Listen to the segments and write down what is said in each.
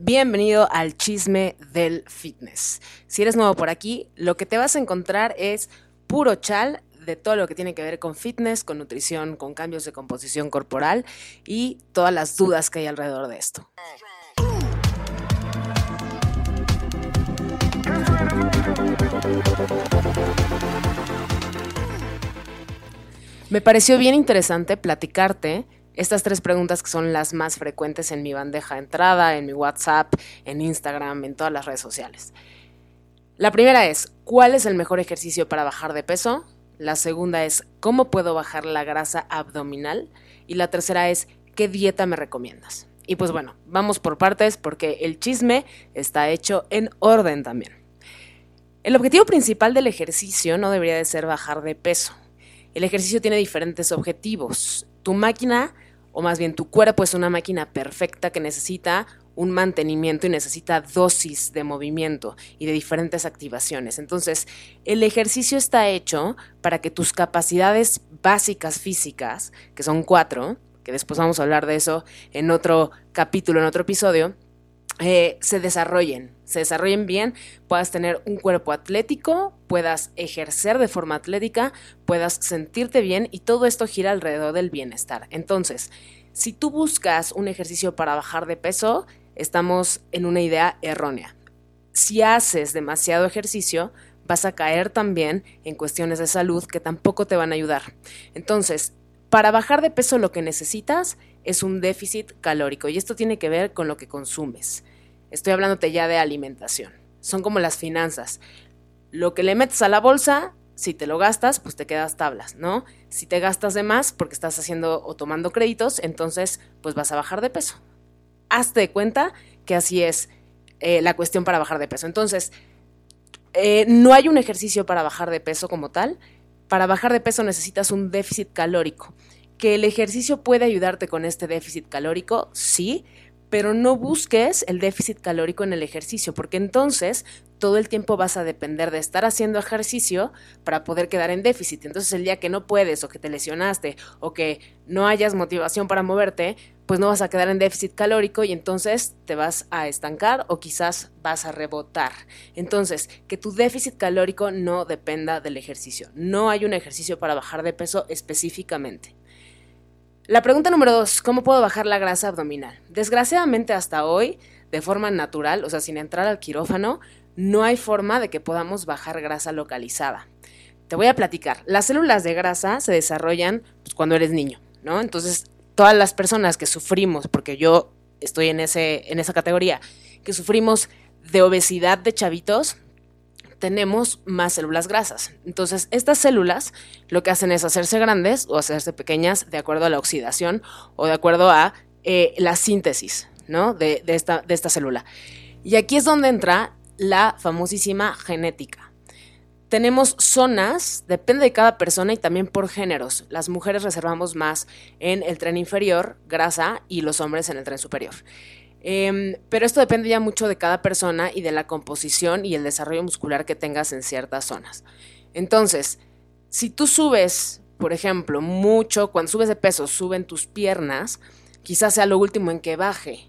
Bienvenido al chisme del fitness. Si eres nuevo por aquí, lo que te vas a encontrar es puro chal de todo lo que tiene que ver con fitness, con nutrición, con cambios de composición corporal y todas las dudas que hay alrededor de esto. Me pareció bien interesante platicarte estas tres preguntas que son las más frecuentes en mi bandeja de entrada, en mi WhatsApp, en Instagram, en todas las redes sociales. La primera es, ¿cuál es el mejor ejercicio para bajar de peso? La segunda es, ¿cómo puedo bajar la grasa abdominal? Y la tercera es, ¿qué dieta me recomiendas? Y pues bueno, vamos por partes porque el chisme está hecho en orden también. El objetivo principal del ejercicio no debería de ser bajar de peso. El ejercicio tiene diferentes objetivos. Tu máquina o más bien tu cuerpo es una máquina perfecta que necesita un mantenimiento y necesita dosis de movimiento y de diferentes activaciones. Entonces, el ejercicio está hecho para que tus capacidades básicas físicas, que son cuatro, que después vamos a hablar de eso en otro capítulo, en otro episodio, eh, se desarrollen, se desarrollen bien, puedas tener un cuerpo atlético, puedas ejercer de forma atlética, puedas sentirte bien y todo esto gira alrededor del bienestar. Entonces, si tú buscas un ejercicio para bajar de peso, estamos en una idea errónea. Si haces demasiado ejercicio, vas a caer también en cuestiones de salud que tampoco te van a ayudar. Entonces, para bajar de peso lo que necesitas es un déficit calórico y esto tiene que ver con lo que consumes. Estoy hablándote ya de alimentación. Son como las finanzas. Lo que le metes a la bolsa, si te lo gastas, pues te quedas tablas, ¿no? Si te gastas de más porque estás haciendo o tomando créditos, entonces pues vas a bajar de peso. Hazte de cuenta que así es eh, la cuestión para bajar de peso. Entonces, eh, no hay un ejercicio para bajar de peso como tal. Para bajar de peso necesitas un déficit calórico. ¿Que el ejercicio puede ayudarte con este déficit calórico? Sí, pero no busques el déficit calórico en el ejercicio, porque entonces todo el tiempo vas a depender de estar haciendo ejercicio para poder quedar en déficit. Entonces el día que no puedes o que te lesionaste o que no hayas motivación para moverte, pues no vas a quedar en déficit calórico y entonces te vas a estancar o quizás vas a rebotar. Entonces, que tu déficit calórico no dependa del ejercicio. No hay un ejercicio para bajar de peso específicamente. La pregunta número dos, ¿cómo puedo bajar la grasa abdominal? Desgraciadamente hasta hoy, de forma natural, o sea, sin entrar al quirófano, no hay forma de que podamos bajar grasa localizada. Te voy a platicar. Las células de grasa se desarrollan pues, cuando eres niño, ¿no? Entonces, todas las personas que sufrimos, porque yo estoy en, ese, en esa categoría, que sufrimos de obesidad de chavitos, tenemos más células grasas. Entonces, estas células lo que hacen es hacerse grandes o hacerse pequeñas de acuerdo a la oxidación o de acuerdo a eh, la síntesis ¿no? de, esta, de esta célula. Y aquí es donde entra la famosísima genética. Tenemos zonas, depende de cada persona y también por géneros. Las mujeres reservamos más en el tren inferior, grasa, y los hombres en el tren superior. Em, pero esto depende ya mucho de cada persona y de la composición y el desarrollo muscular que tengas en ciertas zonas. Entonces, si tú subes, por ejemplo, mucho, cuando subes de peso, suben tus piernas, quizás sea lo último en que baje.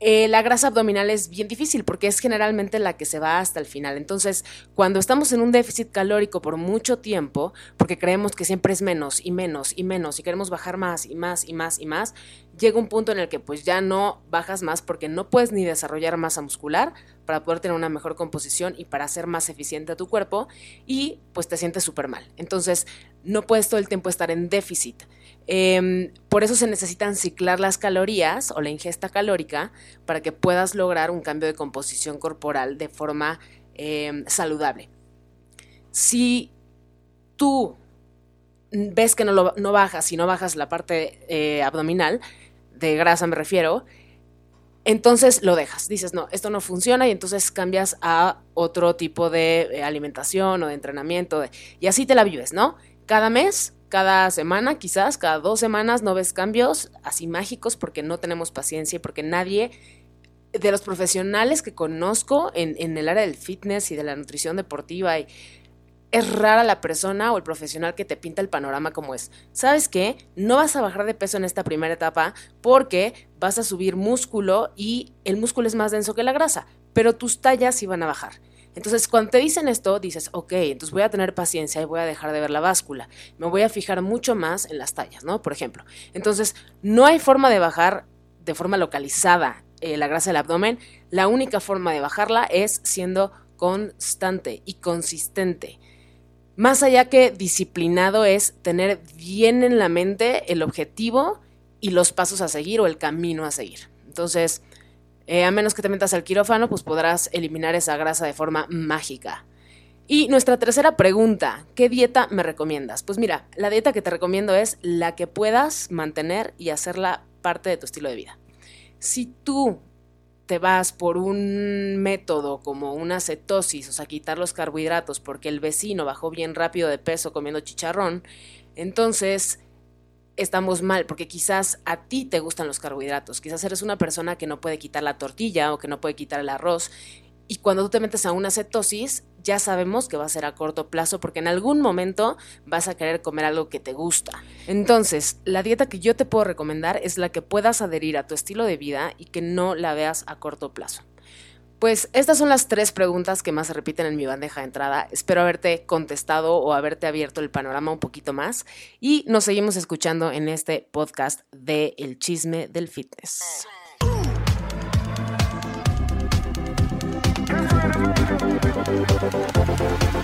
Eh, la grasa abdominal es bien difícil porque es generalmente la que se va hasta el final. Entonces, cuando estamos en un déficit calórico por mucho tiempo, porque creemos que siempre es menos y menos y menos y queremos bajar más y más y más y más, llega un punto en el que pues ya no bajas más porque no puedes ni desarrollar masa muscular para poder tener una mejor composición y para hacer más eficiente a tu cuerpo y pues te sientes súper mal. Entonces, no puedes todo el tiempo estar en déficit. Em, por eso se necesitan ciclar las calorías o la ingesta calórica para que puedas lograr un cambio de composición corporal de forma em, saludable. Si tú ves que no, no bajas, si no bajas la parte eh, abdominal, de grasa me refiero, entonces lo dejas. Dices, no, esto no funciona y entonces cambias a otro tipo de eh, alimentación o de entrenamiento y así te la vives, ¿no? Cada mes cada semana, quizás cada dos semanas no ves cambios así mágicos porque no tenemos paciencia y porque nadie de los profesionales que conozco en, el área del fitness y de la nutrición deportiva y es rara la persona o el profesional que te pinta el panorama como es. ¿Sabes qué? No vas a bajar de peso en esta primera etapa porque vas a subir músculo y el músculo es más denso que la grasa, pero tus tallas sí van a bajar. Entonces, cuando te dicen esto, dices, ok, entonces voy a tener paciencia y voy a dejar de ver la báscula. Me voy a fijar mucho más en las tallas, ¿no? Por ejemplo. Entonces, no hay forma de bajar de forma localizada eh, la grasa del abdomen. La única forma de bajarla es siendo constante y consistente. Más allá que disciplinado es tener bien en la mente el objetivo y los pasos a seguir o el camino a seguir. Entonces, eh, a menos que te metas al quirófano, pues podrás eliminar esa grasa de forma mágica. Y nuestra tercera pregunta, ¿qué dieta me recomiendas? Pues mira, la dieta que te recomiendo es la que puedas mantener y hacerla parte de tu estilo de vida. Si tú te vas por un método como una cetosis, o sea, quitar los carbohidratos porque el vecino bajó bien rápido de peso comiendo chicharrón, entonces estamos mal, porque quizás a ti te gustan los carbohidratos, quizás eres una persona que no puede quitar la tortilla o que no puede quitar el arroz, y cuando tú te metes a una cetosis, ya sabemos que va a ser a corto plazo porque en algún momento vas a querer comer algo que te gusta. Entonces, la dieta que yo te puedo recomendar es la que puedas adherir a tu estilo de vida y que no la veas a corto plazo. Pues estas son las tres preguntas que más se repiten en mi bandeja de entrada. Espero haberte contestado o haberte abierto el panorama un poquito más. Y nos seguimos escuchando en este podcast de El Chisme del Fitness. ありがとうござい。